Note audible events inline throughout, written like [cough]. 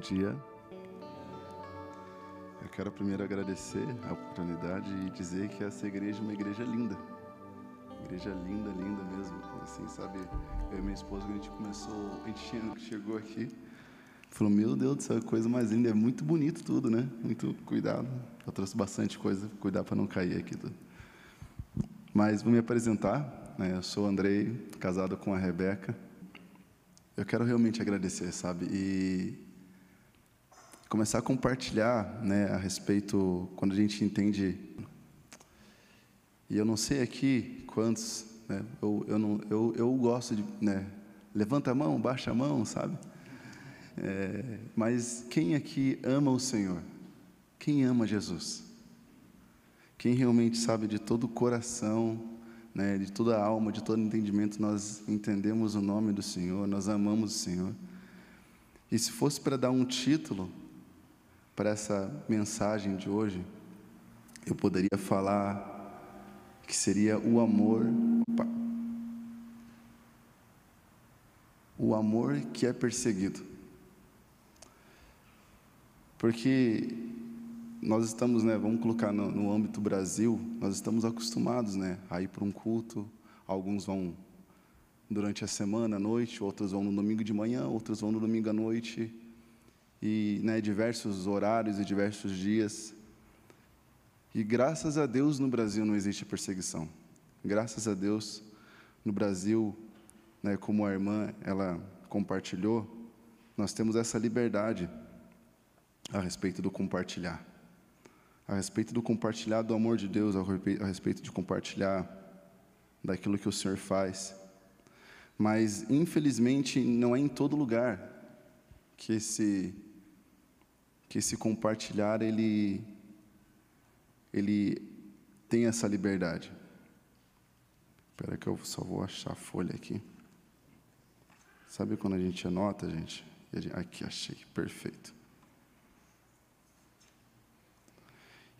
dia. Eu quero primeiro agradecer a oportunidade e dizer que essa igreja é uma igreja linda. Igreja linda, linda mesmo. Assim, sabe? Eu e minha esposa, quando a gente começou, a gente chegou aqui, falou: Meu Deus do céu, coisa mais linda. É muito bonito tudo, né? Muito cuidado. Eu trouxe bastante coisa, cuidar para não cair aqui tudo. Mas vou me apresentar. Né? Eu sou o Andrei, casado com a Rebeca. Eu quero realmente agradecer, sabe? E começar a compartilhar né, a respeito, quando a gente entende. E eu não sei aqui quantos, né, eu, eu, não, eu, eu gosto de. Né, levanta a mão, baixa a mão, sabe? É, mas quem aqui ama o Senhor? Quem ama Jesus? Quem realmente sabe de todo o coração, né, de toda a alma, de todo entendimento, nós entendemos o nome do Senhor, nós amamos o Senhor. E se fosse para dar um título para essa mensagem de hoje, eu poderia falar que seria o amor. Opa, o amor que é perseguido. Porque nós estamos, né, vamos colocar no, no âmbito Brasil, nós estamos acostumados, né, a ir para um culto. Alguns vão durante a semana, à noite, outros vão no domingo de manhã, outros vão no domingo à noite e né, diversos horários e diversos dias. E graças a Deus no Brasil não existe perseguição. Graças a Deus no Brasil, né, como a irmã ela compartilhou, nós temos essa liberdade a respeito do compartilhar. A respeito do compartilhar do amor de Deus, a respeito de compartilhar daquilo que o Senhor faz. Mas, infelizmente, não é em todo lugar que esse que esse compartilhar ele ele tem essa liberdade. Espera que eu só vou achar a folha aqui. Sabe quando a gente anota, gente? Aqui achei, perfeito.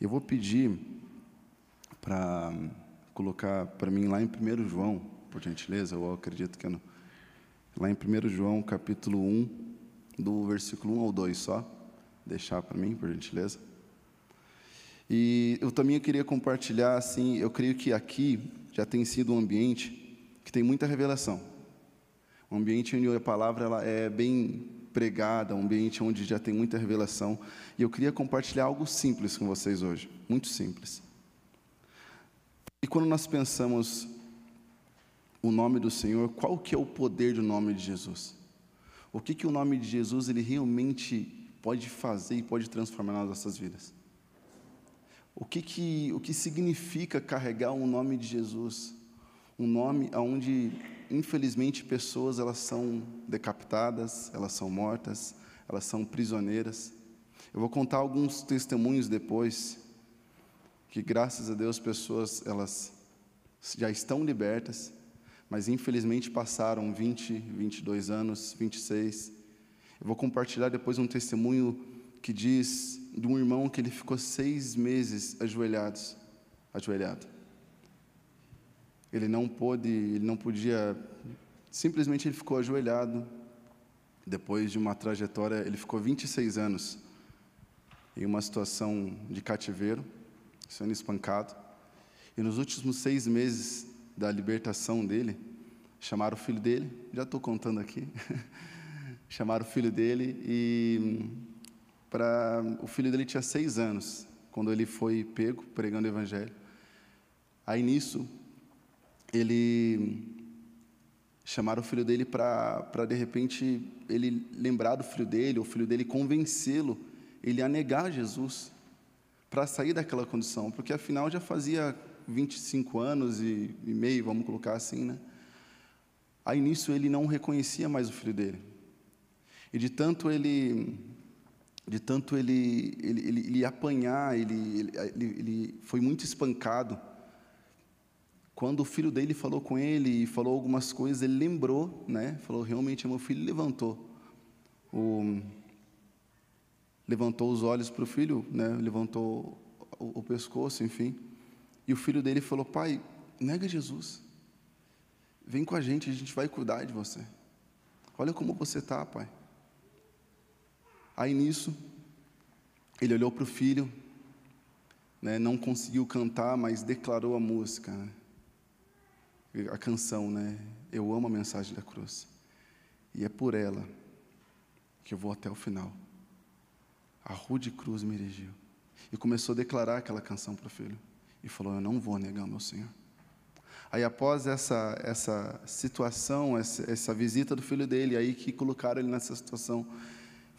Eu vou pedir para colocar para mim lá em 1 João, por gentileza, eu acredito que é no, lá em 1 João, capítulo 1, do versículo 1 ao 2 só deixar para mim, por gentileza. E eu também queria compartilhar, assim, eu creio que aqui já tem sido um ambiente que tem muita revelação. Um ambiente onde a palavra ela é bem pregada, um ambiente onde já tem muita revelação. E eu queria compartilhar algo simples com vocês hoje, muito simples. E quando nós pensamos o nome do Senhor, qual que é o poder do nome de Jesus? O que que o nome de Jesus ele realmente pode fazer e pode transformar nas nossas vidas. O que, que, o que significa carregar um nome de Jesus? Um nome onde, infelizmente, pessoas elas são decapitadas, elas são mortas, elas são prisioneiras. Eu vou contar alguns testemunhos depois, que graças a Deus pessoas elas já estão libertas, mas infelizmente passaram 20, 22 anos, 26, eu vou compartilhar depois um testemunho que diz de um irmão que ele ficou seis meses ajoelhados, ajoelhado. Ele não pôde, ele não podia, simplesmente ele ficou ajoelhado. Depois de uma trajetória, ele ficou 26 anos em uma situação de cativeiro, sendo espancado. E nos últimos seis meses da libertação dele, chamaram o filho dele, já estou contando aqui, [laughs] chamaram o filho dele e para o filho dele tinha seis anos quando ele foi pego pregando o evangelho. Aí nisso ele chamaram o filho dele para de repente ele lembrar do filho dele, o filho dele convencê-lo ele a negar Jesus para sair daquela condição, porque afinal já fazia 25 anos e, e meio, vamos colocar assim, né? Aí nisso ele não reconhecia mais o filho dele. E de tanto ele, de tanto ele, ele, ele, ele apanhar, ele, ele, ele foi muito espancado. Quando o filho dele falou com ele e falou algumas coisas, ele lembrou, né? Falou, realmente, meu filho levantou. O, levantou os olhos para o filho, né? levantou o, o pescoço, enfim. E o filho dele falou: Pai, nega Jesus. Vem com a gente, a gente vai cuidar de você. Olha como você está, pai. Aí nisso, ele olhou para o filho, né, não conseguiu cantar, mas declarou a música, né, a canção, né? Eu amo a mensagem da cruz. E é por ela que eu vou até o final. A rude cruz me erigiu. E começou a declarar aquela canção para o filho. E falou: Eu não vou negar meu Senhor. Aí, após essa, essa situação, essa, essa visita do filho dele, aí que colocaram ele nessa situação,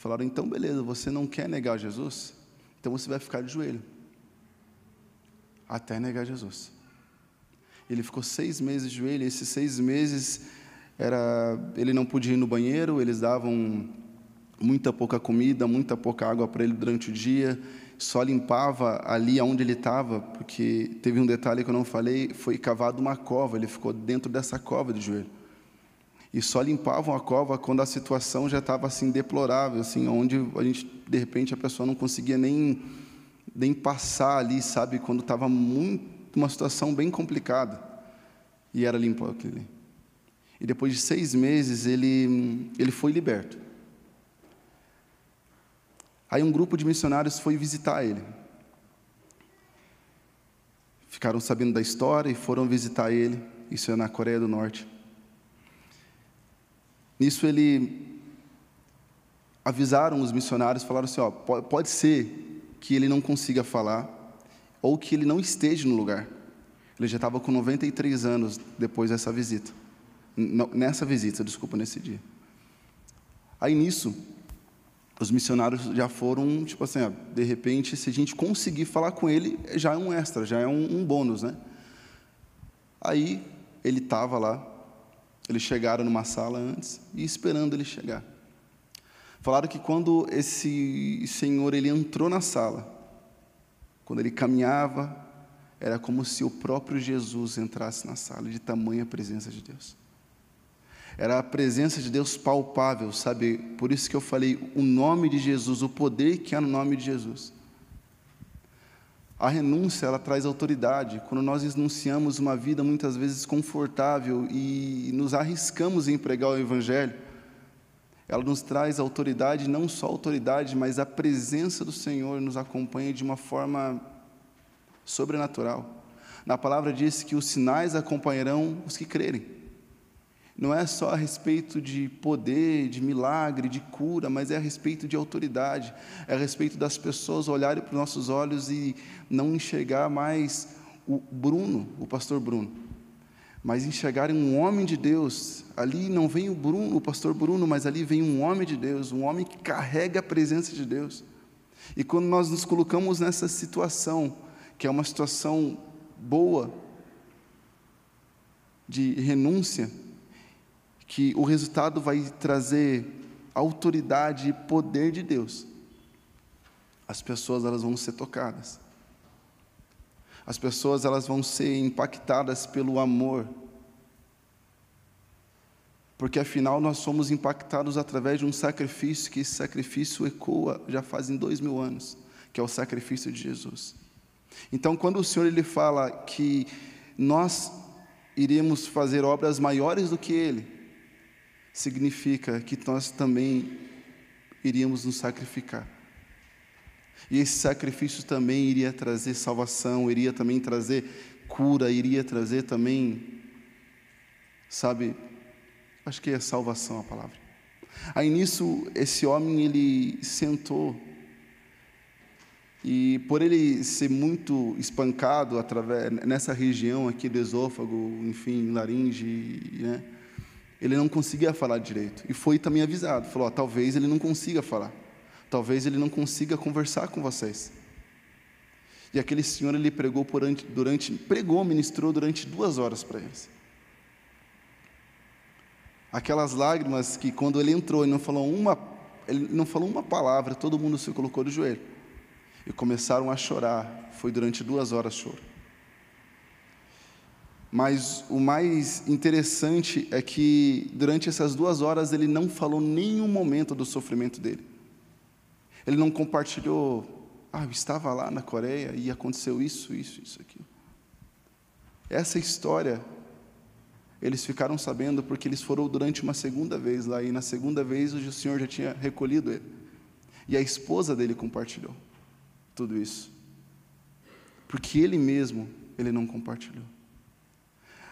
falaram: Então, beleza, você não quer negar Jesus? Então você vai ficar de joelho até negar Jesus. Ele ficou seis meses de joelho, esses seis meses era, ele não podia ir no banheiro, eles davam muita pouca comida, muita pouca água para ele durante o dia, só limpava ali onde ele estava, porque teve um detalhe que eu não falei, foi cavado uma cova, ele ficou dentro dessa cova de joelho. E só limpavam a cova quando a situação já estava assim deplorável, assim, onde a gente de repente a pessoa não conseguia nem nem passar ali, sabe, quando estava muito uma situação bem complicada. E era limpo aquele. E depois de seis meses ele ele foi liberto. Aí um grupo de missionários foi visitar ele. Ficaram sabendo da história e foram visitar ele. Isso é na Coreia do Norte. Nisso ele avisaram os missionários, falaram assim, ó, pode ser que ele não consiga falar ou que ele não esteja no lugar. Ele já estava com 93 anos depois dessa visita. Nessa visita, desculpa, nesse dia. Aí nisso, os missionários já foram, tipo assim, ó, de repente, se a gente conseguir falar com ele, já é um extra, já é um, um bônus, né? Aí ele estava lá, eles chegaram numa sala antes e esperando ele chegar. Falaram que quando esse senhor ele entrou na sala, quando ele caminhava, era como se o próprio Jesus entrasse na sala, de tamanha presença de Deus. Era a presença de Deus palpável, sabe? Por isso que eu falei o nome de Jesus, o poder que há no nome de Jesus. A renúncia, ela traz autoridade. Quando nós enunciamos uma vida muitas vezes confortável e nos arriscamos em pregar o Evangelho, ela nos traz autoridade, não só autoridade, mas a presença do Senhor nos acompanha de uma forma sobrenatural. Na palavra diz que os sinais acompanharão os que crerem não é só a respeito de poder, de milagre, de cura, mas é a respeito de autoridade, é a respeito das pessoas olharem para os nossos olhos e não enxergar mais o Bruno, o pastor Bruno, mas enxergarem um homem de Deus. Ali não vem o Bruno, o pastor Bruno, mas ali vem um homem de Deus, um homem que carrega a presença de Deus. E quando nós nos colocamos nessa situação, que é uma situação boa, de renúncia, que o resultado vai trazer autoridade e poder de Deus. As pessoas elas vão ser tocadas. As pessoas elas vão ser impactadas pelo amor. Porque afinal nós somos impactados através de um sacrifício que esse sacrifício ecoa já fazem dois mil anos, que é o sacrifício de Jesus. Então, quando o Senhor ele fala que nós iremos fazer obras maiores do que Ele, significa que nós também iríamos nos sacrificar. E esse sacrifício também iria trazer salvação, iria também trazer cura, iria trazer também, sabe, acho que é salvação a palavra. Aí nisso, esse homem, ele sentou, e por ele ser muito espancado através, nessa região aqui do esôfago, enfim, laringe, né, ele não conseguia falar direito. E foi também avisado, falou, ó, talvez ele não consiga falar. Talvez ele não consiga conversar com vocês. E aquele senhor ele pregou durante, durante pregou, ministrou durante duas horas para eles. Aquelas lágrimas que quando ele entrou, ele não falou uma, ele não falou uma palavra, todo mundo se colocou de joelho e começaram a chorar. Foi durante duas horas choro. Mas o mais interessante é que durante essas duas horas ele não falou nenhum momento do sofrimento dele. Ele não compartilhou, ah, eu estava lá na Coreia e aconteceu isso, isso, isso, aqui. Essa história eles ficaram sabendo porque eles foram durante uma segunda vez lá e na segunda vez o Senhor já tinha recolhido ele. E a esposa dele compartilhou tudo isso. Porque ele mesmo, ele não compartilhou.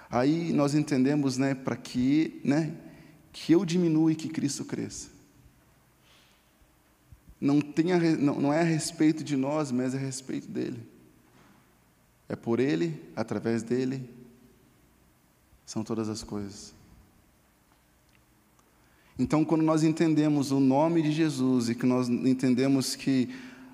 Aí nós entendemos, né, para que, né, que eu diminua e que Cristo cresça. Não, tenha, não, não é a respeito de nós, mas é a respeito dele. É por ele, através dele, são todas as coisas. Então, quando nós entendemos o nome de Jesus e que nós entendemos que,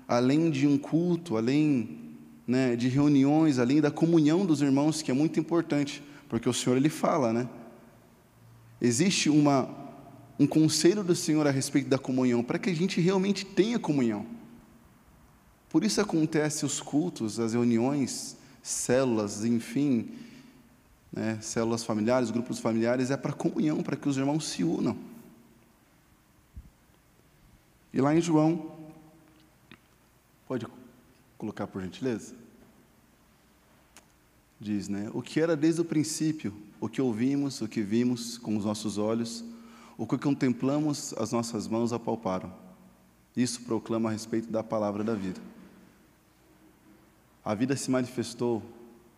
além de um culto, além né, de reuniões, além da comunhão dos irmãos, que é muito importante, porque o Senhor ele fala, né? Existe uma, um conselho do Senhor a respeito da comunhão, para que a gente realmente tenha comunhão. Por isso acontece os cultos, as reuniões, células, enfim, né, células familiares, grupos familiares, é para comunhão, para que os irmãos se unam. E lá em João, pode colocar por gentileza? Diz, né? O que era desde o princípio, o que ouvimos, o que vimos com os nossos olhos, o que contemplamos, as nossas mãos apalparam. Isso proclama a respeito da palavra da vida. A vida se manifestou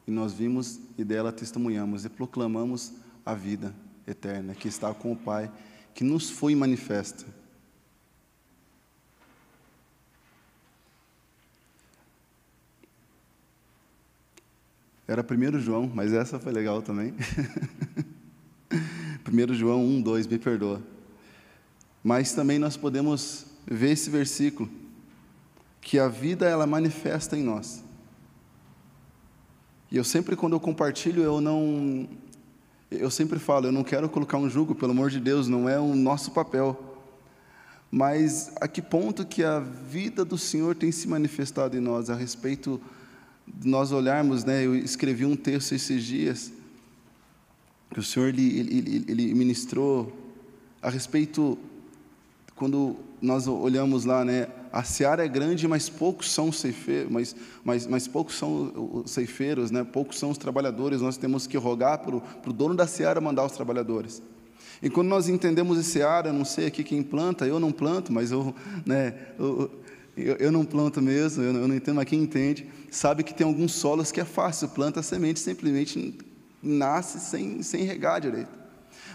e nós vimos e dela testemunhamos e proclamamos a vida eterna que está com o Pai, que nos foi manifesta. Era 1 João, mas essa foi legal também. [laughs] 1 João 1, 2, me perdoa. Mas também nós podemos ver esse versículo, que a vida ela manifesta em nós. E eu sempre, quando eu compartilho, eu não. Eu sempre falo, eu não quero colocar um jugo, pelo amor de Deus, não é o nosso papel. Mas a que ponto que a vida do Senhor tem se manifestado em nós a respeito nós olharmos, né, eu escrevi um texto esses dias, que o Senhor ele, ele, ele ministrou a respeito, quando nós olhamos lá, né, a seara é grande, mas poucos são ceifeiros, mas, mas, mas poucos são os ceifeiros, né, poucos são os trabalhadores, nós temos que rogar para o dono da seara mandar os trabalhadores. E quando nós entendemos esse seara, não sei aqui quem planta, eu não planto, mas eu, né, eu, eu, eu não planto mesmo, eu não, eu não entendo, mas quem entende, sabe que tem alguns solos que é fácil, planta a semente, simplesmente nasce sem, sem regar direito.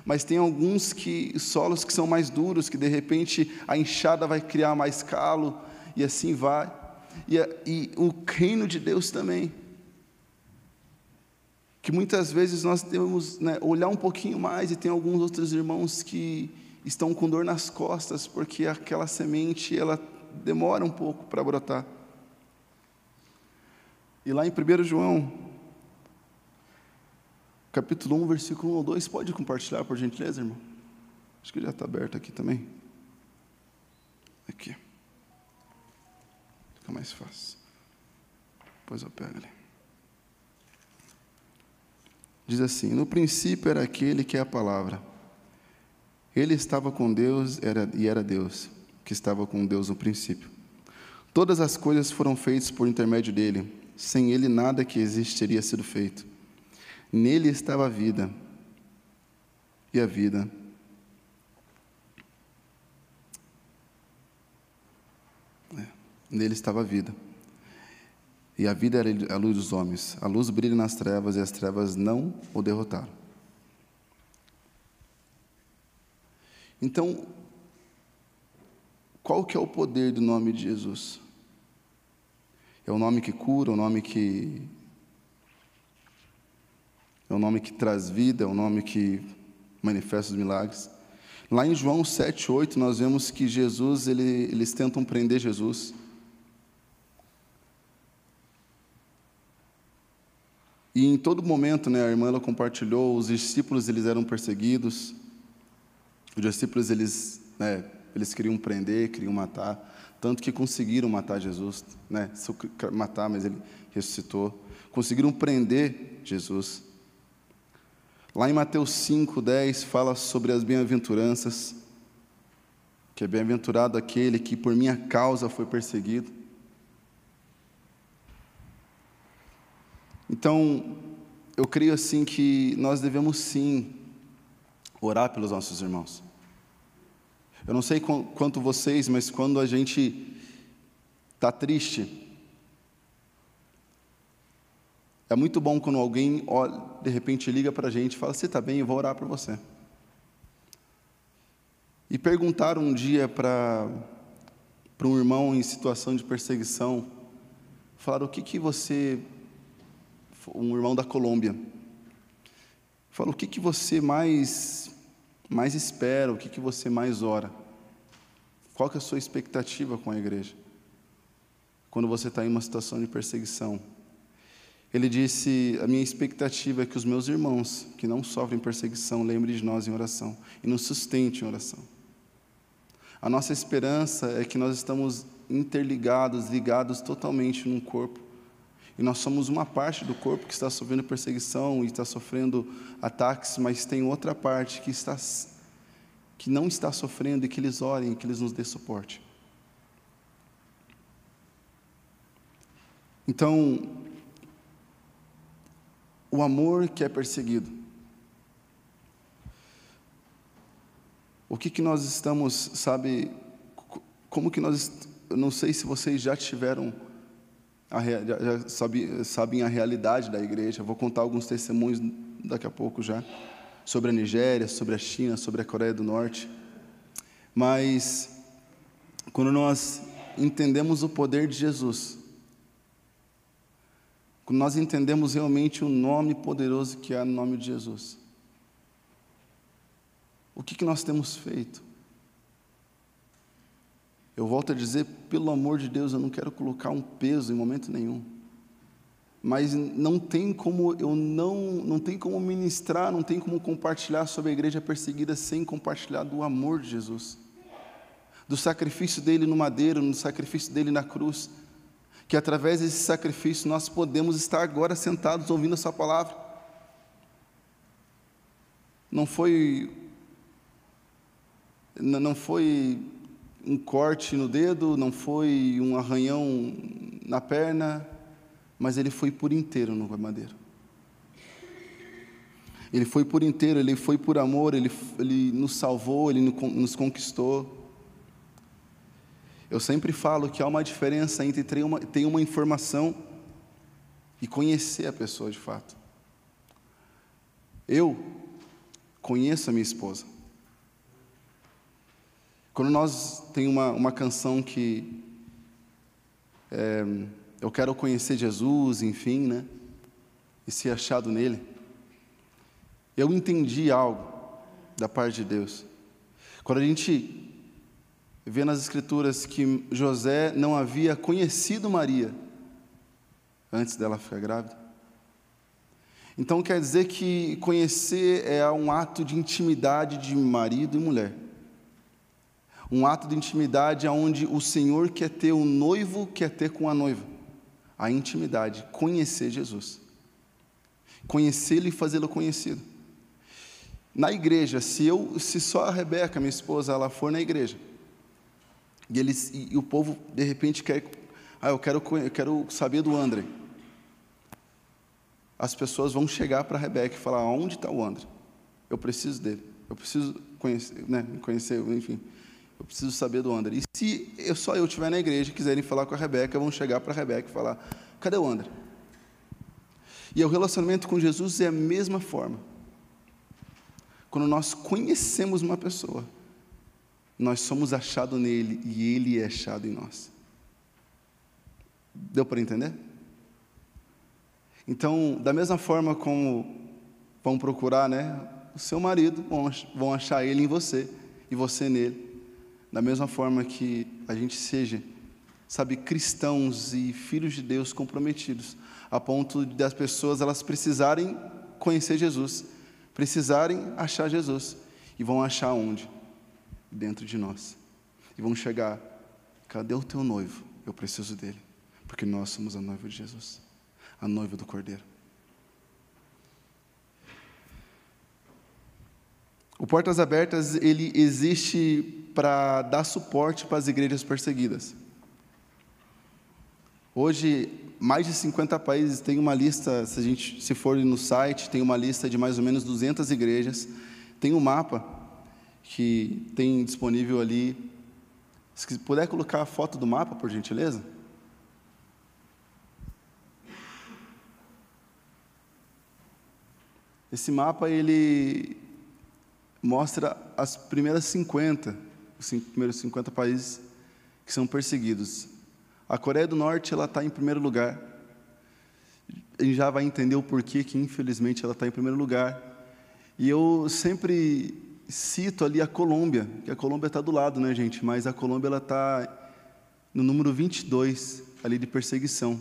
Mas tem alguns que, solos que são mais duros, que de repente a enxada vai criar mais calo, e assim vai. E, e o reino de Deus também. Que muitas vezes nós temos né, olhar um pouquinho mais, e tem alguns outros irmãos que estão com dor nas costas, porque aquela semente, ela demora um pouco para brotar. E lá em 1 João, capítulo 1, versículo 1 ou 2, pode compartilhar, por gentileza, irmão? Acho que já está aberto aqui também. Aqui. Fica mais fácil. Depois eu pego ali. Diz assim: No princípio era aquele que é a palavra. Ele estava com Deus era, e era Deus que estava com Deus no princípio. Todas as coisas foram feitas por intermédio dele. Sem ele, nada que existe teria sido feito. Nele estava a vida, e a vida é, nele estava a vida. E a vida era a luz dos homens. A luz brilha nas trevas e as trevas não o derrotaram. Então, qual que é o poder do nome de Jesus? É o nome que cura, é o nome que é o nome que traz vida, é o nome que manifesta os milagres. Lá em João 7, 8, nós vemos que Jesus, ele, eles tentam prender Jesus. E em todo momento, né, a irmã ela compartilhou, os discípulos eles eram perseguidos, os discípulos eles né, eles queriam prender, queriam matar, tanto que conseguiram matar Jesus, né? Matar, mas ele ressuscitou. Conseguiram prender Jesus. Lá em Mateus 5, 10, fala sobre as bem-aventuranças, que é bem-aventurado aquele que por minha causa foi perseguido. Então, eu creio assim que nós devemos sim orar pelos nossos irmãos. Eu não sei quanto vocês, mas quando a gente está triste, é muito bom quando alguém de repente liga para a gente e fala: Você está bem? Eu vou orar para você. E perguntaram um dia para um irmão em situação de perseguição: Falaram, o que, que você. Um irmão da Colômbia. Falou, o que, que você mais, mais espera, o que, que você mais ora? Qual que é a sua expectativa com a igreja? Quando você está em uma situação de perseguição. Ele disse: A minha expectativa é que os meus irmãos, que não sofrem perseguição, lembrem de nós em oração e nos sustentem em oração. A nossa esperança é que nós estamos interligados, ligados totalmente num corpo e nós somos uma parte do corpo que está sofrendo perseguição e está sofrendo ataques, mas tem outra parte que está que não está sofrendo e que eles orem, que eles nos dê suporte. Então, o amor que é perseguido. O que que nós estamos, sabe, como que nós, eu não sei se vocês já tiveram a, já sabe, sabem a realidade da igreja. Vou contar alguns testemunhos daqui a pouco já sobre a Nigéria, sobre a China, sobre a Coreia do Norte. Mas quando nós entendemos o poder de Jesus, quando nós entendemos realmente o nome poderoso que há no nome de Jesus, o que, que nós temos feito? Eu volto a dizer, pelo amor de Deus, eu não quero colocar um peso em momento nenhum. Mas não tem como eu não não tem como ministrar, não tem como compartilhar sobre a igreja perseguida sem compartilhar do amor de Jesus. Do sacrifício dele no madeiro, no sacrifício dele na cruz. Que através desse sacrifício nós podemos estar agora sentados ouvindo a sua palavra. Não foi não foi um corte no dedo, não foi um arranhão na perna, mas ele foi por inteiro no madeiro. Ele foi por inteiro, ele foi por amor, ele, ele nos salvou, ele nos conquistou. Eu sempre falo que há uma diferença entre ter uma, ter uma informação e conhecer a pessoa de fato. Eu conheço a minha esposa. Quando nós tem uma, uma canção que é, eu quero conhecer Jesus, enfim, né? E ser achado nele. Eu entendi algo da parte de Deus. Quando a gente vê nas Escrituras que José não havia conhecido Maria antes dela ficar grávida. Então quer dizer que conhecer é um ato de intimidade de marido e mulher um ato de intimidade onde o Senhor quer ter o noivo, quer ter com a noiva. A intimidade, conhecer Jesus. Conhecê-lo e fazê-lo conhecido. Na igreja, se eu, se só a Rebeca, minha esposa, ela for na igreja, e eles e, e o povo de repente quer, ah, eu quero eu quero saber do André. As pessoas vão chegar para a Rebeca e falar: onde está o André? Eu preciso dele. Eu preciso conhecer, né, conhecer, enfim. Eu preciso saber do André. E se eu, só eu estiver na igreja e quiserem falar com a Rebeca, vão chegar para a Rebeca e falar: cadê o André? E o relacionamento com Jesus é a mesma forma. Quando nós conhecemos uma pessoa, nós somos achados nele e ele é achado em nós. Deu para entender? Então, da mesma forma como vão procurar, né, o seu marido, vão achar ele em você e você nele. Da mesma forma que a gente seja, sabe, cristãos e filhos de Deus comprometidos, a ponto das pessoas elas precisarem conhecer Jesus, precisarem achar Jesus e vão achar onde? Dentro de nós. E vão chegar, cadê o teu noivo? Eu preciso dele, porque nós somos a noiva de Jesus, a noiva do Cordeiro. O Portas Abertas ele existe para dar suporte para as igrejas perseguidas. Hoje, mais de 50 países têm uma lista, se a gente se for no site, tem uma lista de mais ou menos 200 igrejas, tem um mapa que tem disponível ali. Se puder colocar a foto do mapa, por gentileza. Esse mapa ele mostra as primeiras 50, os primeiros 50 países que são perseguidos. A Coreia do Norte ela está em primeiro lugar. A gente já vai entender o porquê que infelizmente ela está em primeiro lugar. E eu sempre cito ali a Colômbia, que a Colômbia está do lado, né, gente? Mas a Colômbia ela está no número 22 ali de perseguição.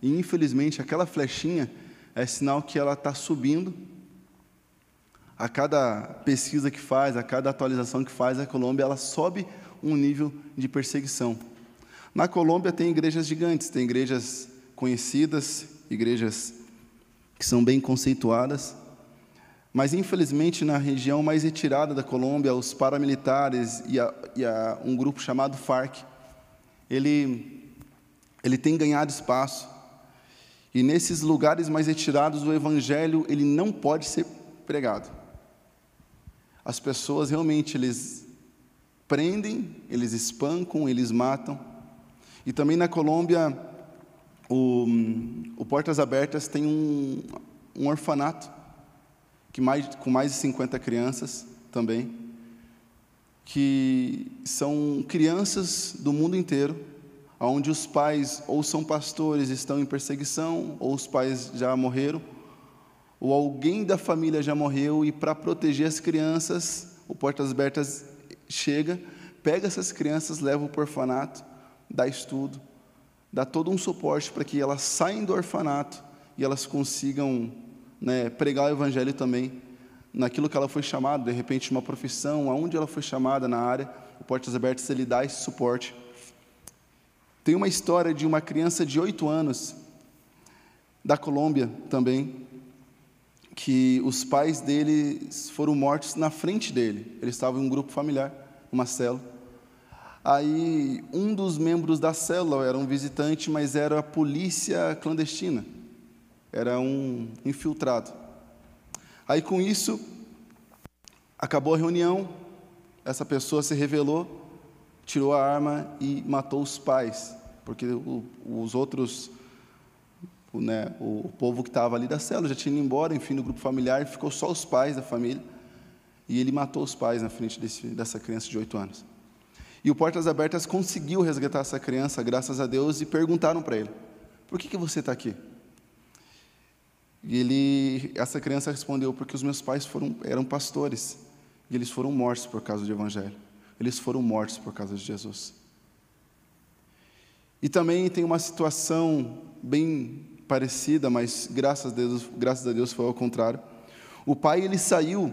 E infelizmente aquela flechinha é sinal que ela está subindo a cada pesquisa que faz, a cada atualização que faz, a Colômbia ela sobe um nível de perseguição. Na Colômbia tem igrejas gigantes, tem igrejas conhecidas, igrejas que são bem conceituadas, mas infelizmente na região mais retirada da Colômbia, os paramilitares e, a, e a, um grupo chamado FARC, ele, ele tem ganhado espaço. E nesses lugares mais retirados, o evangelho ele não pode ser pregado as pessoas realmente eles prendem, eles espancam, eles matam. E também na Colômbia, o, o Portas Abertas tem um, um orfanato que mais, com mais de 50 crianças também, que são crianças do mundo inteiro, onde os pais ou são pastores, estão em perseguição, ou os pais já morreram, ou alguém da família já morreu e para proteger as crianças, o Portas Abertas chega, pega essas crianças, leva para o orfanato, dá estudo, dá todo um suporte para que elas saiam do orfanato e elas consigam né, pregar o evangelho também naquilo que ela foi chamada, de repente uma profissão, aonde ela foi chamada na área, o Portas Abertas ele dá esse suporte. Tem uma história de uma criança de oito anos da Colômbia também, que os pais dele foram mortos na frente dele. Ele estava em um grupo familiar, uma célula. Aí um dos membros da célula era um visitante, mas era a polícia clandestina. Era um infiltrado. Aí com isso acabou a reunião, essa pessoa se revelou, tirou a arma e matou os pais, porque os outros o, né, o povo que estava ali da célula já tinha ido embora, enfim, do grupo familiar, ficou só os pais da família. E ele matou os pais na frente desse, dessa criança de oito anos. E o Portas Abertas conseguiu resgatar essa criança, graças a Deus, e perguntaram para ele: Por que, que você está aqui? E ele, essa criança respondeu: Porque os meus pais foram, eram pastores e eles foram mortos por causa do Evangelho. Eles foram mortos por causa de Jesus. E também tem uma situação bem parecida, mas graças a Deus, graças a Deus foi ao contrário. O pai ele saiu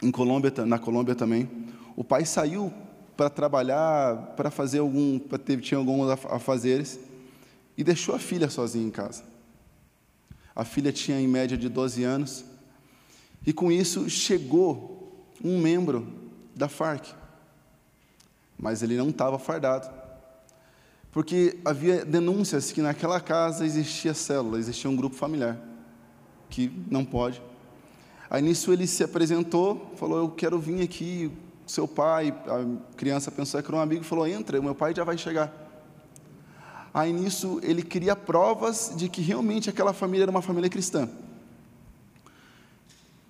em Colômbia, na Colômbia também. O pai saiu para trabalhar, para fazer algum, para ter, tinha alguns afazeres e deixou a filha sozinha em casa. A filha tinha em média de 12 anos e com isso chegou um membro da FARC, mas ele não estava fardado porque havia denúncias que naquela casa existia célula, existia um grupo familiar, que não pode. Aí nisso ele se apresentou, falou: Eu quero vir aqui. Seu pai, a criança pensou que era um amigo, falou: Entra, meu pai já vai chegar. Aí nisso ele queria provas de que realmente aquela família era uma família cristã.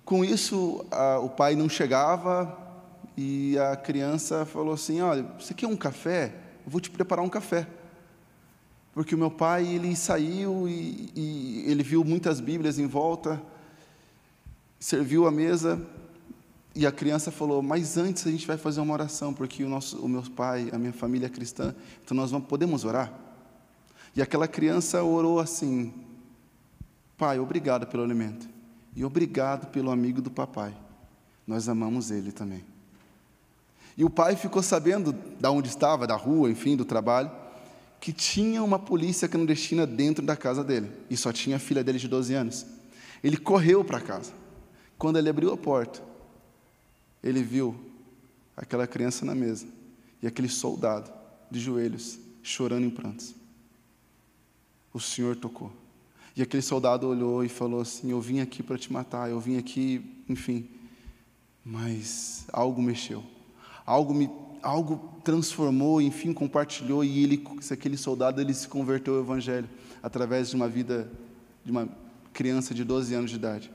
Com isso, a, o pai não chegava e a criança falou assim: Olha, você quer um café? Vou te preparar um café. Porque o meu pai, ele saiu e, e ele viu muitas Bíblias em volta, serviu a mesa, e a criança falou: Mas antes a gente vai fazer uma oração, porque o, nosso, o meu pai, a minha família é cristã, então nós vamos, podemos orar? E aquela criança orou assim: Pai, obrigado pelo alimento, e obrigado pelo amigo do papai, nós amamos ele também. E o pai ficou sabendo da onde estava, da rua, enfim, do trabalho, que tinha uma polícia clandestina dentro da casa dele. E só tinha a filha dele de 12 anos. Ele correu para casa. Quando ele abriu a porta, ele viu aquela criança na mesa e aquele soldado de joelhos, chorando em prantos. O Senhor tocou. E aquele soldado olhou e falou assim: Eu vim aqui para te matar, eu vim aqui, enfim, Mas algo mexeu. Algo me algo transformou, enfim, compartilhou e ele, aquele soldado, ele se converteu ao evangelho através de uma vida de uma criança de 12 anos de idade.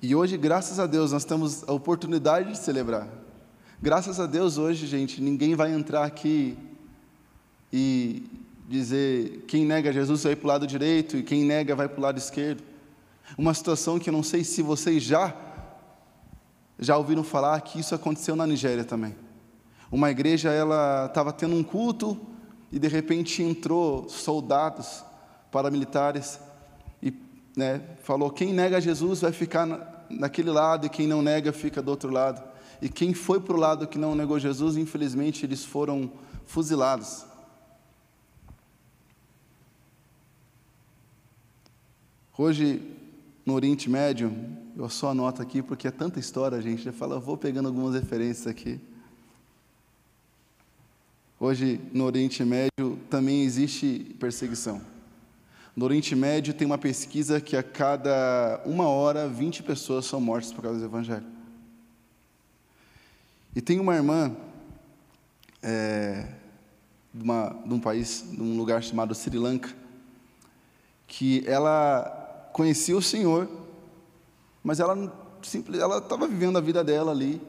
E hoje, graças a Deus, nós temos a oportunidade de celebrar. Graças a Deus, hoje, gente, ninguém vai entrar aqui e dizer quem nega Jesus vai para o lado direito e quem nega vai para o lado esquerdo. Uma situação que eu não sei se vocês já já ouviram falar que isso aconteceu na Nigéria também. Uma igreja ela estava tendo um culto e de repente entrou soldados paramilitares e né, falou quem nega Jesus vai ficar na, naquele lado e quem não nega fica do outro lado. E quem foi para o lado que não negou Jesus, infelizmente eles foram fuzilados. Hoje, no Oriente Médio, eu só anoto aqui porque é tanta história, gente já fala, vou pegando algumas referências aqui. Hoje, no Oriente Médio, também existe perseguição. No Oriente Médio, tem uma pesquisa que a cada uma hora, 20 pessoas são mortas por causa do Evangelho. E tem uma irmã é, de, uma, de um país, de um lugar chamado Sri Lanka, que ela conhecia o Senhor, mas ela simples, ela estava vivendo a vida dela ali.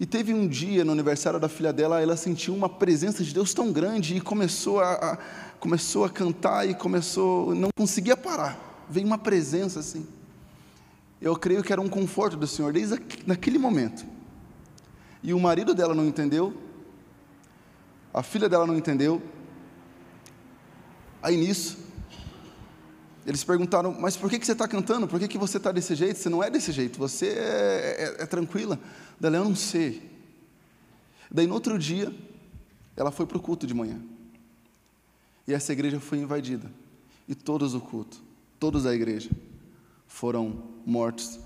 E teve um dia no aniversário da filha dela, ela sentiu uma presença de Deus tão grande e começou a, a começou a cantar e começou, não conseguia parar. Veio uma presença assim. Eu creio que era um conforto do Senhor desde naquele momento. E o marido dela não entendeu, a filha dela não entendeu. Aí nisso, eles perguntaram, mas por que, que você está cantando? Por que, que você está desse jeito? Você não é desse jeito, você é, é, é tranquila. Daí eu não sei. Daí no outro dia, ela foi para o culto de manhã. E essa igreja foi invadida. E todos o culto, todos da igreja, foram mortos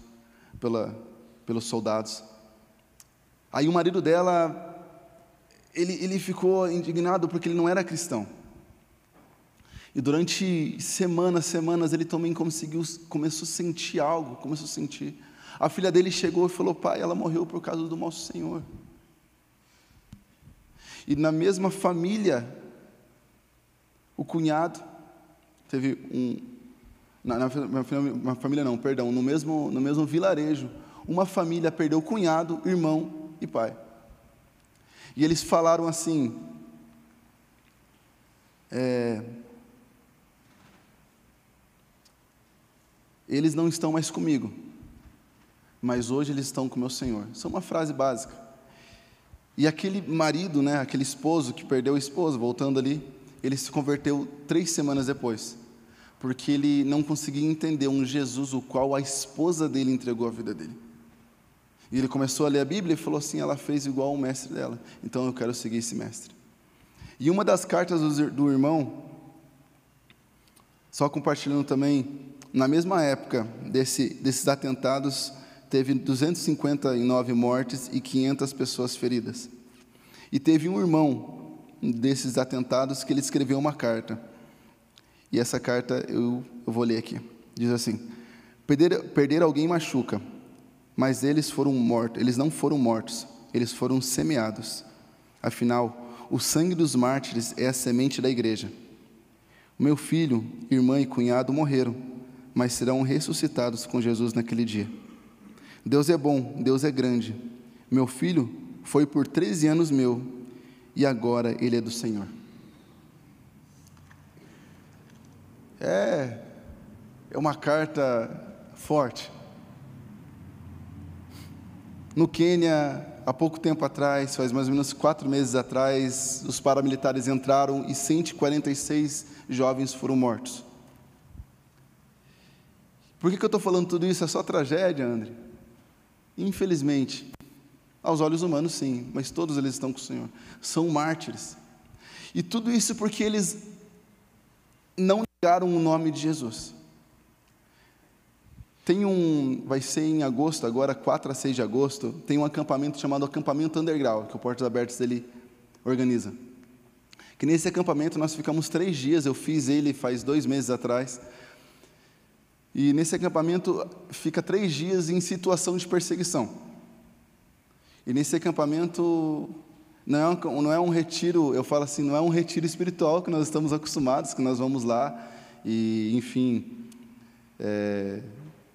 pela, pelos soldados. Aí o marido dela, ele, ele ficou indignado porque ele não era cristão. E durante semanas, semanas, ele também conseguiu, começou a sentir algo, começou a sentir. A filha dele chegou e falou: Pai, ela morreu por causa do nosso Senhor. E na mesma família, o cunhado teve um. Na, na, na, família não, perdão, no mesmo, no mesmo vilarejo, uma família perdeu cunhado, irmão e pai. E eles falaram assim: é, Eles não estão mais comigo, mas hoje eles estão com meu Senhor. Isso é uma frase básica. E aquele marido, né, aquele esposo que perdeu a esposa, voltando ali, ele se converteu três semanas depois, porque ele não conseguia entender um Jesus o qual a esposa dele entregou a vida dele. E ele começou a ler a Bíblia e falou assim: ela fez igual o mestre dela, então eu quero seguir esse mestre. E uma das cartas do irmão, só compartilhando também, na mesma época desse, desses atentados, teve 259 mortes e 500 pessoas feridas. E teve um irmão desses atentados que ele escreveu uma carta. E essa carta eu, eu vou ler aqui. Diz assim: perder, perder alguém machuca, mas eles foram mortos. Eles não foram mortos, eles foram semeados. Afinal, o sangue dos mártires é a semente da igreja. Meu filho, irmã e cunhado morreram mas serão ressuscitados com Jesus naquele dia. Deus é bom, Deus é grande. Meu filho foi por 13 anos meu, e agora ele é do Senhor. É, é uma carta forte. No Quênia, há pouco tempo atrás, faz mais ou menos quatro meses atrás, os paramilitares entraram e 146 jovens foram mortos. Por que, que eu estou falando tudo isso? É só tragédia, André? Infelizmente, aos olhos humanos, sim, mas todos eles estão com o Senhor. São mártires. E tudo isso porque eles não negaram o nome de Jesus. Tem um, vai ser em agosto, agora 4 a 6 de agosto, tem um acampamento chamado Acampamento Underground, que o Portos Abertos ele organiza. Que nesse acampamento nós ficamos três dias, eu fiz ele faz dois meses atrás. E nesse acampamento fica três dias em situação de perseguição. E nesse acampamento não é, um, não é um retiro, eu falo assim, não é um retiro espiritual que nós estamos acostumados, que nós vamos lá e, enfim, é,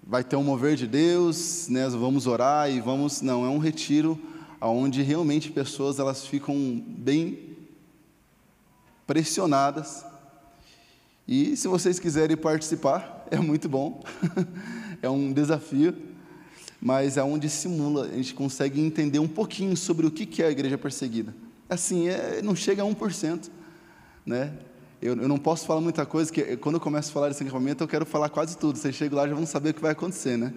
vai ter um mover de Deus, né, vamos orar e vamos. Não, é um retiro onde realmente pessoas elas ficam bem pressionadas. E se vocês quiserem participar, [laughs] é muito bom, [laughs] é um desafio, mas é onde simula, a gente consegue entender um pouquinho sobre o que é a igreja perseguida. Assim, é, não chega a 1%, né? Eu, eu, não posso falar muita coisa, que quando eu começo a falar desse acampamento, eu quero falar quase tudo. Vocês chegam lá já vão saber o que vai acontecer, né?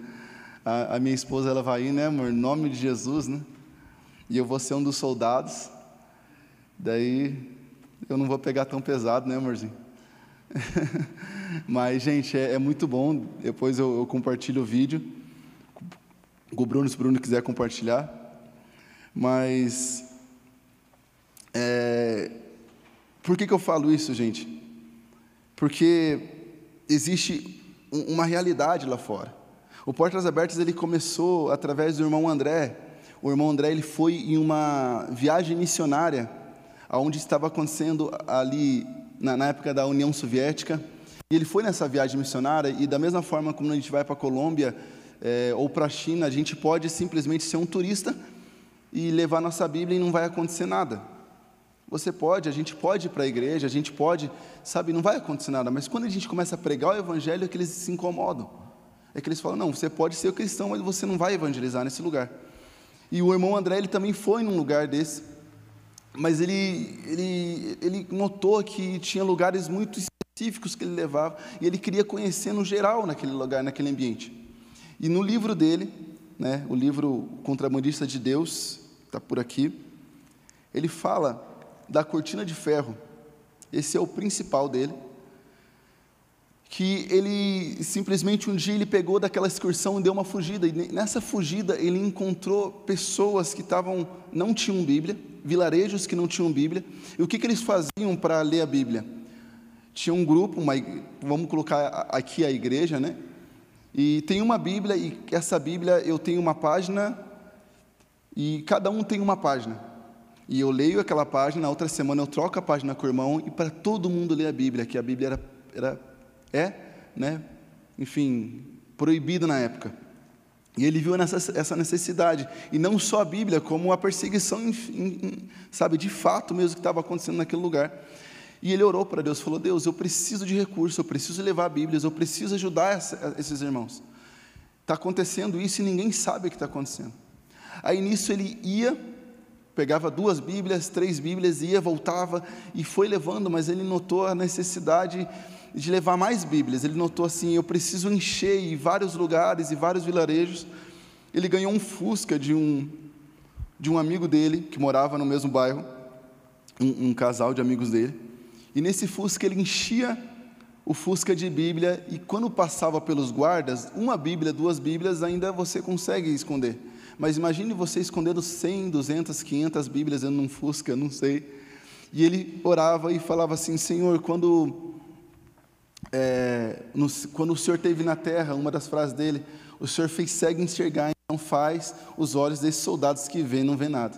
A, a, minha esposa, ela vai ir, né, amor? Em nome de Jesus, né? E eu vou ser um dos soldados. Daí, eu não vou pegar tão pesado, né, amorzinho? [laughs] Mas, gente, é, é, muito bom. Depois eu, eu compartilho o vídeo. Com o Bruno, se o Bruno quiser compartilhar. Mas, é, por que, que eu falo isso, gente? Porque existe uma realidade lá fora. O Portas Abertas ele começou através do irmão André. O irmão André ele foi em uma viagem missionária, aonde estava acontecendo ali na, na época da União Soviética. E ele foi nessa viagem missionária e da mesma forma como a gente vai para a Colômbia é, ou para a China, a gente pode simplesmente ser um turista e levar nossa Bíblia e não vai acontecer nada. Você pode, a gente pode ir para a igreja, a gente pode, sabe, não vai acontecer nada, mas quando a gente começa a pregar o evangelho é que eles se incomodam. É que eles falam: não, você pode ser cristão, mas você não vai evangelizar nesse lugar. E o irmão André, ele também foi num lugar desse, mas ele, ele, ele notou que tinha lugares muito específicos que ele levava, e ele queria conhecer no geral naquele lugar, naquele ambiente. E no livro dele, né, o livro Contrabandista de Deus, está por aqui, ele fala da cortina de ferro. Esse é o principal dele. Que ele simplesmente um dia ele pegou daquela excursão e deu uma fugida. E nessa fugida ele encontrou pessoas que estavam não tinham Bíblia, vilarejos que não tinham Bíblia. E o que, que eles faziam para ler a Bíblia? Tinha um grupo, uma, vamos colocar aqui a igreja, né? E tem uma Bíblia e essa Bíblia eu tenho uma página e cada um tem uma página. E eu leio aquela página, na outra semana eu troco a página com o irmão e para todo mundo ler a Bíblia, que a Bíblia era, era é, né, enfim, proibida na época. E ele viu essa necessidade, e não só a Bíblia, como a perseguição, sabe, de fato mesmo que estava acontecendo naquele lugar. E ele orou para Deus, falou: Deus, eu preciso de recursos, eu preciso levar Bíblias, eu preciso ajudar esses irmãos. Está acontecendo isso e ninguém sabe o que está acontecendo. Aí nisso ele ia pegava duas Bíblias, três Bíblias, ia, voltava e foi levando, mas ele notou a necessidade de levar mais Bíblias. Ele notou assim: eu preciso encher em vários lugares e vários vilarejos. Ele ganhou um Fusca de um, de um amigo dele, que morava no mesmo bairro, um, um casal de amigos dele. E nesse Fusca ele enchia o Fusca de Bíblia, e quando passava pelos guardas, uma Bíblia, duas Bíblias, ainda você consegue esconder. Mas imagine você escondendo 100, 200, 500 Bíblias dentro de um Fusca, não sei. E ele orava e falava assim: Senhor, quando, é, no, quando o Senhor esteve na terra, uma das frases dele, o Senhor fez cego enxergar, então faz os olhos desses soldados que vêem não vê nada.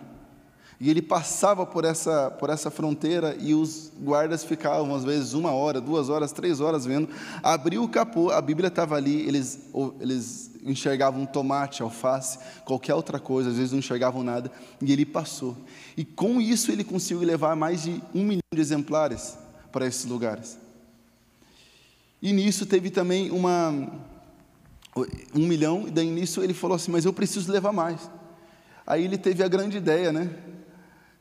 E ele passava por essa, por essa fronteira e os guardas ficavam, às vezes, uma hora, duas horas, três horas vendo. Abriu o capô, a Bíblia estava ali, eles, eles enxergavam tomate, alface, qualquer outra coisa, às vezes não enxergavam nada, e ele passou. E com isso ele conseguiu levar mais de um milhão de exemplares para esses lugares. E nisso teve também uma. Um milhão, e daí nisso ele falou assim: Mas eu preciso levar mais. Aí ele teve a grande ideia, né?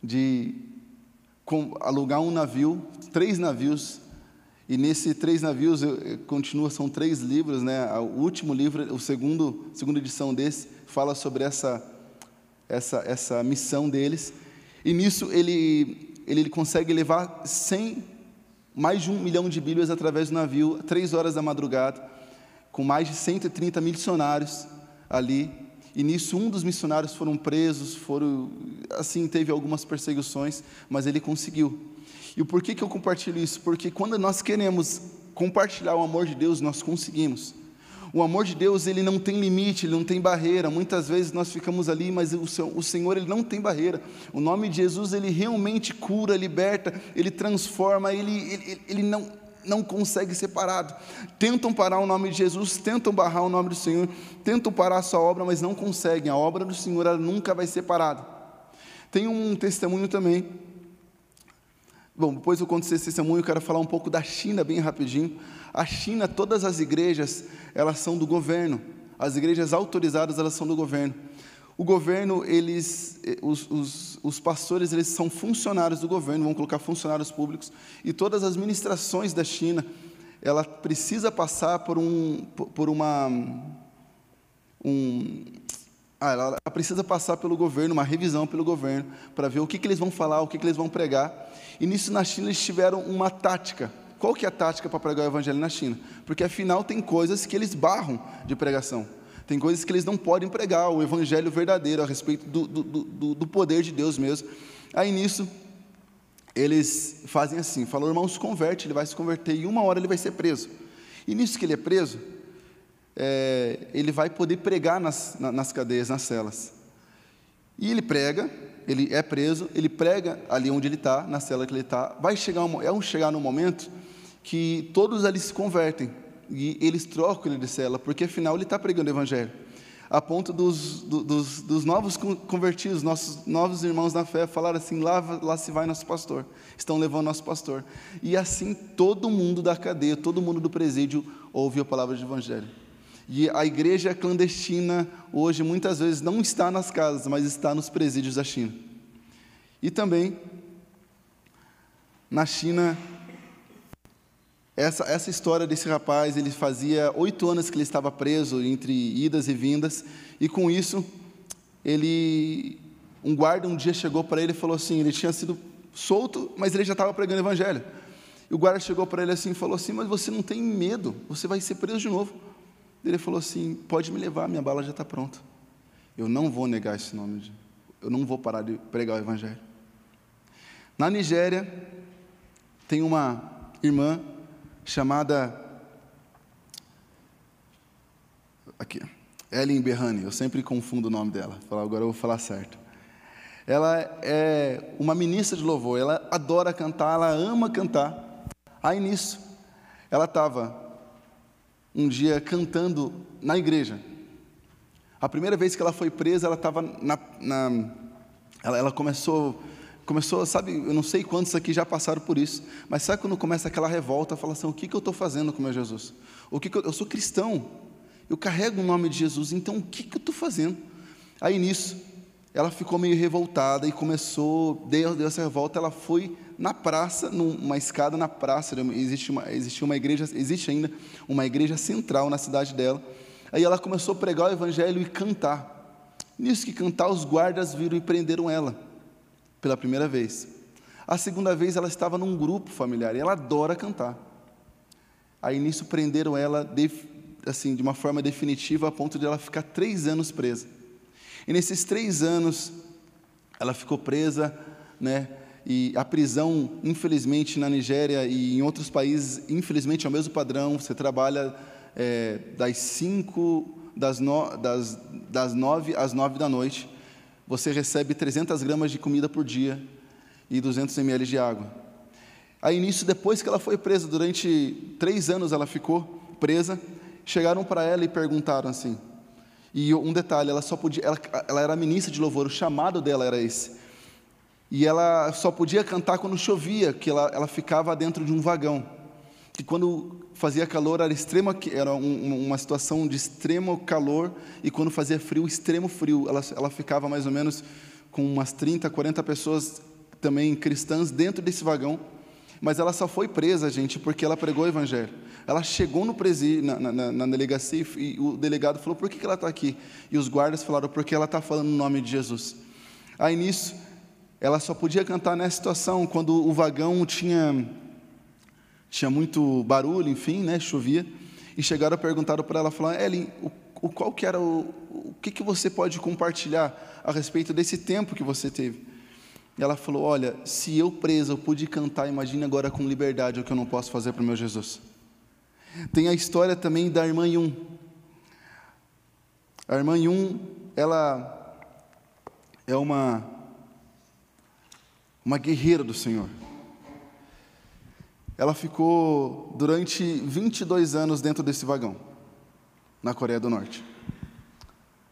de alugar um navio, três navios, e nesse três navios continua são três livros, né? O último livro, o segundo, segunda edição desse fala sobre essa essa essa missão deles. E nisso ele ele consegue levar 100 mais de um milhão de bíblias através do navio, três horas da madrugada, com mais de 130 missionários ali e nisso um dos missionários foram presos, foram assim teve algumas perseguições, mas ele conseguiu. E o porquê que eu compartilho isso? Porque quando nós queremos compartilhar o amor de Deus, nós conseguimos. O amor de Deus, ele não tem limite, ele não tem barreira. Muitas vezes nós ficamos ali, mas o Senhor, ele não tem barreira. O nome de Jesus, ele realmente cura, liberta, ele transforma, ele, ele, ele não, não consegue ser parado. Tentam parar o nome de Jesus, tentam barrar o nome do Senhor, tentam parar a sua obra, mas não conseguem. A obra do Senhor, ela nunca vai ser parada. Tem um testemunho também. Bom, depois eu conto esse testemunho, eu quero falar um pouco da China bem rapidinho. A China, todas as igrejas, elas são do governo. As igrejas autorizadas, elas são do governo. O governo, eles, eh, os, os, os, pastores, eles são funcionários do governo, vão colocar funcionários públicos, e todas as ministrações da China, ela precisa passar por um, por uma, um, ah, ela precisa passar pelo governo, uma revisão pelo governo, para ver o que, que eles vão falar, o que, que eles vão pregar. E nisso na China eles tiveram uma tática. Qual que é a tática para pregar o evangelho na China? Porque afinal tem coisas que eles barram de pregação. Tem coisas que eles não podem pregar, o evangelho verdadeiro, a respeito do, do, do, do poder de Deus mesmo. Aí nisso, eles fazem assim: falou, irmão, se converte, ele vai se converter, e uma hora ele vai ser preso. E nisso que ele é preso, é, ele vai poder pregar nas, nas cadeias, nas celas. E ele prega, ele é preso, ele prega ali onde ele está, na cela que ele está. Vai chegar um, é um chegar no momento que todos ali se convertem e eles trocam ele de cela, porque afinal ele está pregando o evangelho. A ponto dos, dos, dos, novos convertidos, nossos novos irmãos na fé, falaram assim: lá, lá se vai nosso pastor, estão levando nosso pastor. E assim todo mundo da cadeia, todo mundo do presídio ouviu a palavra de evangelho. E a igreja clandestina hoje muitas vezes não está nas casas, mas está nos presídios da China. E também na China essa, essa história desse rapaz, ele fazia oito anos que ele estava preso entre idas e vindas, e com isso, ele, um guarda um dia chegou para ele e falou assim, ele tinha sido solto, mas ele já estava pregando evangelho. E o guarda chegou para ele assim e falou assim, mas você não tem medo, você vai ser preso de novo. Ele falou assim, pode me levar, minha bala já está pronta. Eu não vou negar esse nome, eu não vou parar de pregar o evangelho. Na Nigéria, tem uma irmã chamada aqui, Ellen Berrani, eu sempre confundo o nome dela, agora eu vou falar certo. Ela é uma ministra de louvor, ela adora cantar, ela ama cantar. Aí nisso, ela estava um dia cantando na igreja. A primeira vez que ela foi presa, ela estava na, na ela, ela começou começou, sabe, eu não sei quantos aqui já passaram por isso, mas sabe quando começa aquela revolta, fala assim, o que, que eu estou fazendo com meu Jesus? O que, que eu, eu, sou cristão, eu carrego o nome de Jesus, então o que, que eu estou fazendo? Aí nisso, ela ficou meio revoltada e começou, deu, deu essa revolta, ela foi na praça, numa escada na praça, existe uma, existe uma igreja, existe ainda uma igreja central na cidade dela, aí ela começou a pregar o evangelho e cantar, nisso que cantar, os guardas viram e prenderam ela, pela primeira vez. A segunda vez ela estava num grupo familiar e ela adora cantar. Aí nisso prenderam ela assim de uma forma definitiva a ponto de ela ficar três anos presa. E nesses três anos ela ficou presa, né? E a prisão, infelizmente, na Nigéria e em outros países, infelizmente é o mesmo padrão. Você trabalha é, das cinco, das, no, das, das nove às nove da noite você recebe 300 gramas de comida por dia e 200 ml de água. Aí nisso, depois que ela foi presa, durante três anos ela ficou presa, chegaram para ela e perguntaram assim. E um detalhe, ela só podia, ela, ela era ministra de louvor, o chamado dela era esse. E ela só podia cantar quando chovia, que ela, ela ficava dentro de um vagão. Que quando fazia calor era era um, uma situação de extremo calor e quando fazia frio, extremo frio. Ela, ela ficava mais ou menos com umas 30, 40 pessoas também cristãs dentro desse vagão. Mas ela só foi presa, gente, porque ela pregou o evangelho. Ela chegou no presídio, na, na, na delegacia e o delegado falou: por que, que ela está aqui? E os guardas falaram: porque ela está falando no nome de Jesus. Aí nisso, ela só podia cantar nessa situação, quando o vagão tinha tinha muito barulho, enfim, né, chovia, e chegaram a perguntar para ela, falaram, Ellen, o, o, qual que era o, o que, que você pode compartilhar a respeito desse tempo que você teve? E ela falou, olha, se eu presa eu pude cantar, imagine agora com liberdade o que eu não posso fazer para o meu Jesus. Tem a história também da irmã Yun. A irmã Yun, ela é uma, uma guerreira do Senhor. Ela ficou durante 22 anos dentro desse vagão, na Coreia do Norte.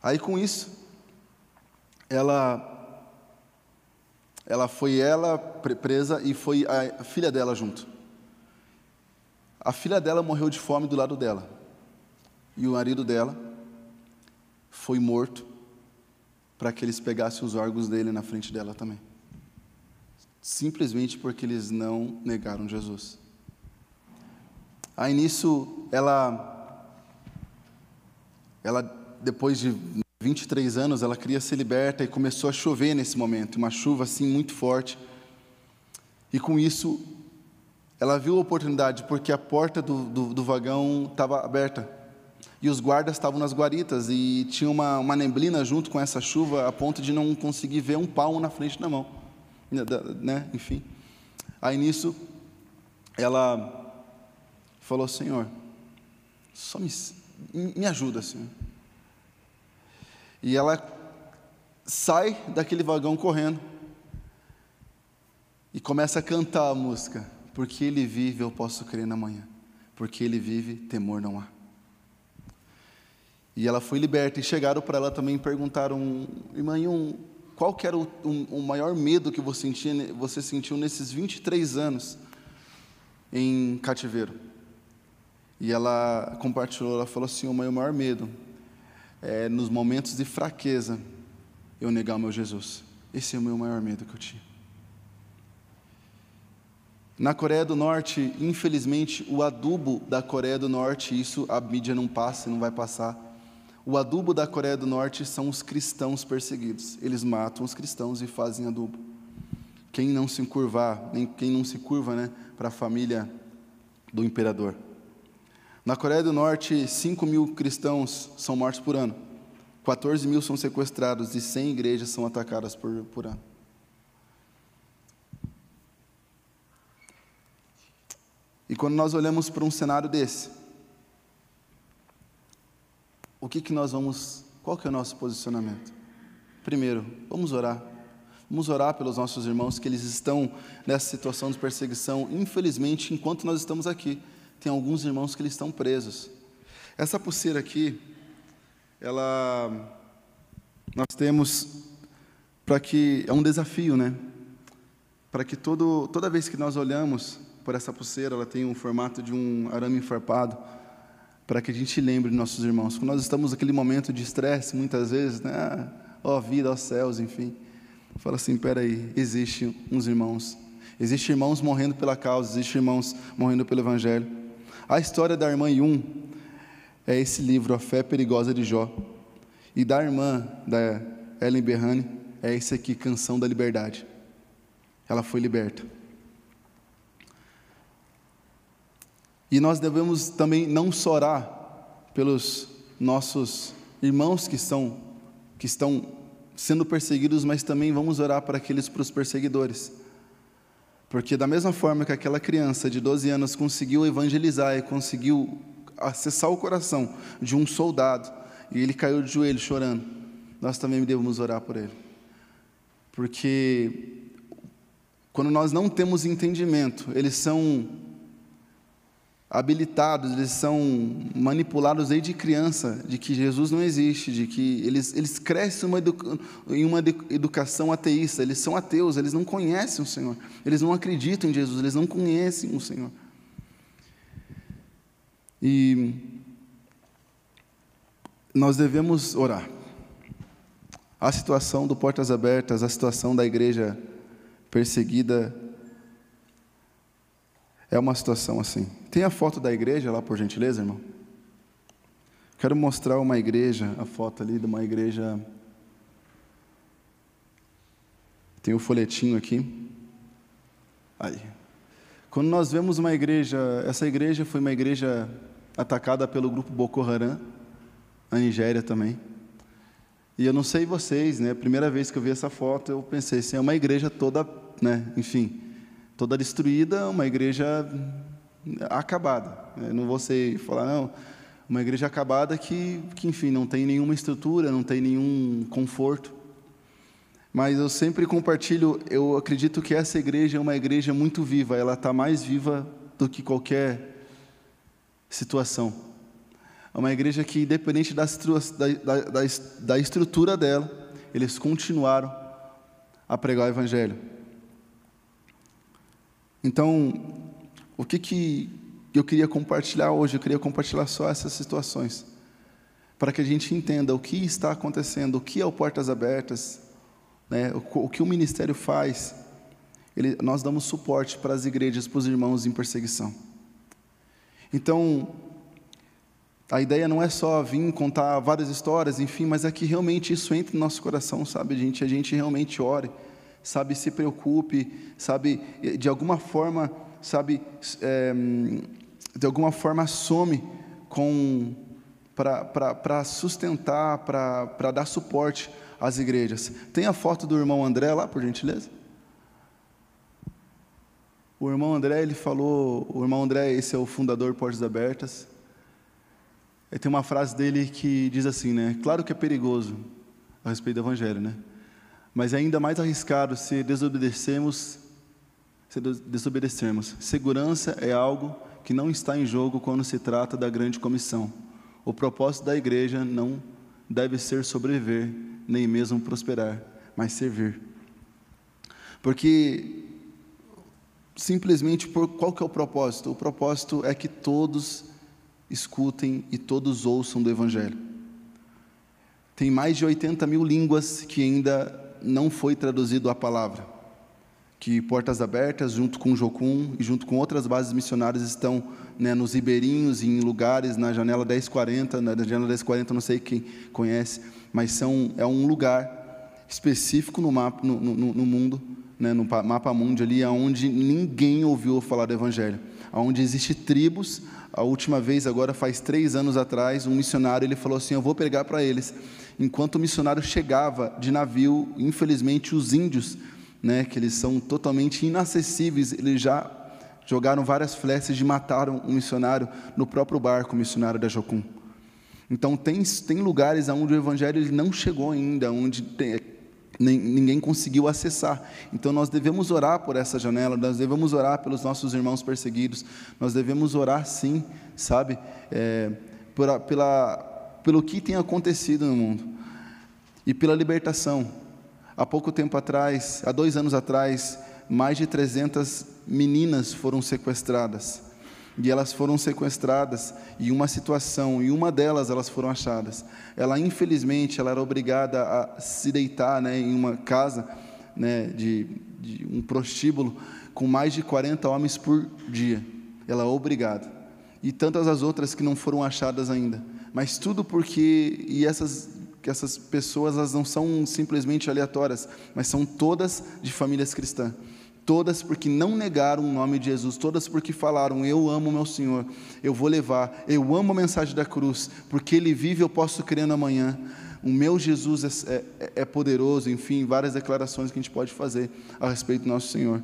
Aí com isso, ela ela foi ela presa e foi a filha dela junto. A filha dela morreu de fome do lado dela. E o marido dela foi morto para que eles pegassem os órgãos dele na frente dela também. Simplesmente porque eles não negaram Jesus. Aí nisso, ela ela depois de 23 anos, ela queria ser liberta e começou a chover nesse momento, uma chuva assim muito forte. E com isso, ela viu a oportunidade, porque a porta do, do, do vagão estava aberta. E os guardas estavam nas guaritas e tinha uma, uma neblina junto com essa chuva, a ponto de não conseguir ver um palmo na frente da mão. Né? Enfim. Aí nisso, ela falou: Senhor, só me, me ajuda, Senhor. E ela sai daquele vagão correndo e começa a cantar a música. Porque ele vive, eu posso crer na manhã. Porque ele vive, temor não há. E ela foi liberta. E chegaram para ela também e perguntaram, irmã, um, qual que era o, o, maior medo que você, sentia, você sentiu nesses 23 anos em cativeiro? E ela compartilhou, ela falou assim, o meu maior medo é, nos momentos de fraqueza, eu negar o meu Jesus. Esse é o meu maior medo que eu tinha. Na Coreia do Norte, infelizmente, o adubo da Coreia do Norte, isso a mídia não passa não vai passar. O adubo da Coreia do Norte são os cristãos perseguidos. Eles matam os cristãos e fazem adubo. Quem não se curvar, nem quem não se curva, né, para a família do imperador. Na Coreia do Norte, 5 mil cristãos são mortos por ano, 14 mil são sequestrados e 100 igrejas são atacadas por, por ano. E quando nós olhamos para um cenário desse, o que, que nós vamos, qual que é o nosso posicionamento? Primeiro, vamos orar. Vamos orar pelos nossos irmãos que eles estão nessa situação de perseguição, infelizmente, enquanto nós estamos aqui tem alguns irmãos que eles estão presos. Essa pulseira aqui, ela nós temos para que é um desafio, né? Para que todo, toda vez que nós olhamos por essa pulseira, ela tem um formato de um arame enfarpado, para que a gente lembre nossos irmãos. Quando nós estamos naquele momento de estresse, muitas vezes, né? Ó oh, vida, ó oh, céus, enfim. Fala assim, peraí, existe uns irmãos. Existem irmãos morrendo pela causa, existem irmãos morrendo pelo Evangelho. A história da irmã Yun é esse livro, A Fé Perigosa de Jó. E da irmã, da Ellen Berrane, é esse aqui, Canção da Liberdade. Ela foi liberta. E nós devemos também não só orar pelos nossos irmãos que, são, que estão sendo perseguidos, mas também vamos orar para aqueles para os perseguidores. Porque, da mesma forma que aquela criança de 12 anos conseguiu evangelizar e conseguiu acessar o coração de um soldado, e ele caiu de joelho chorando, nós também devemos orar por ele. Porque, quando nós não temos entendimento, eles são habilitados, eles são manipulados desde criança de que Jesus não existe, de que eles, eles crescem uma em uma educação ateísta, eles são ateus, eles não conhecem o Senhor, eles não acreditam em Jesus, eles não conhecem o Senhor. E nós devemos orar. A situação do Portas Abertas, a situação da igreja perseguida, é uma situação assim. Tem a foto da igreja lá, por gentileza, irmão? Quero mostrar uma igreja, a foto ali de uma igreja. Tem o um folhetinho aqui. Aí. Quando nós vemos uma igreja, essa igreja foi uma igreja atacada pelo grupo Boko Haram, na Nigéria também. E eu não sei vocês, né? A primeira vez que eu vi essa foto, eu pensei assim, é uma igreja toda, né? Enfim, toda destruída, uma igreja acabada. Eu não vou falar, não, Uma igreja acabada que, que, enfim, não tem nenhuma estrutura, não tem nenhum conforto. Mas eu sempre compartilho, eu acredito que essa igreja é uma igreja muito viva, ela está mais viva do que qualquer situação. É uma igreja que, independente da, da, da, da estrutura dela, eles continuaram a pregar o Evangelho. Então, o que, que eu queria compartilhar hoje? Eu queria compartilhar só essas situações, para que a gente entenda o que está acontecendo, o que é o Portas Abertas, né, o, o, que o ministério faz. Ele, nós damos suporte para as igrejas, para os irmãos em perseguição. Então, a ideia não é só vir contar várias histórias, enfim, mas é que realmente isso entre no nosso coração, sabe, gente? A gente realmente ore, sabe, se preocupe, sabe, de alguma forma, sabe, é, de alguma forma some com para sustentar, para dar suporte às igrejas. Tem a foto do irmão André lá, por gentileza? O irmão André, ele falou, o irmão André, esse é o fundador Portas Abertas. E tem uma frase dele que diz assim, né? Claro que é perigoso a respeito do evangelho, né? Mas é ainda mais arriscado se desobedecermos, se desobedecermos. Segurança é algo que não está em jogo quando se trata da grande comissão. O propósito da igreja não deve ser sobreviver, nem mesmo prosperar, mas servir. Porque simplesmente por qual que é o propósito? O propósito é que todos escutem e todos ouçam do Evangelho. Tem mais de 80 mil línguas que ainda não foi traduzido a palavra. Que Portas Abertas, junto com Jocum e junto com outras bases missionárias, estão né, nos ribeirinhos, em lugares, na janela 1040, na janela 1040, não sei quem conhece, mas são, é um lugar específico no, mapa, no, no, no mundo, né, no mapa mundo ali, onde ninguém ouviu falar do Evangelho, onde existem tribos. A última vez, agora faz três anos atrás, um missionário ele falou assim: Eu vou pregar para eles enquanto o missionário chegava de navio, infelizmente os índios, né, que eles são totalmente inacessíveis, eles já jogaram várias flechas e mataram um missionário no próprio barco, o missionário da Jocum. Então tem, tem lugares onde o evangelho ele não chegou ainda, onde tem, ninguém conseguiu acessar. Então nós devemos orar por essa janela, nós devemos orar pelos nossos irmãos perseguidos, nós devemos orar sim, sabe, é, por, pela pelo que tem acontecido no mundo e pela libertação. Há pouco tempo atrás, há dois anos atrás, mais de 300 meninas foram sequestradas. E elas foram sequestradas em uma situação, e uma delas elas foram achadas. Ela, infelizmente, ela era obrigada a se deitar né, em uma casa né, de, de um prostíbulo com mais de 40 homens por dia. Ela é obrigada. E tantas as outras que não foram achadas ainda mas tudo porque e essas que essas pessoas elas não são simplesmente aleatórias, mas são todas de famílias cristãs. Todas porque não negaram o nome de Jesus, todas porque falaram: Eu amo meu Senhor, eu vou levar, eu amo a mensagem da cruz, porque Ele vive, eu posso crer no amanhã. O meu Jesus é, é, é poderoso, enfim, várias declarações que a gente pode fazer a respeito do nosso Senhor.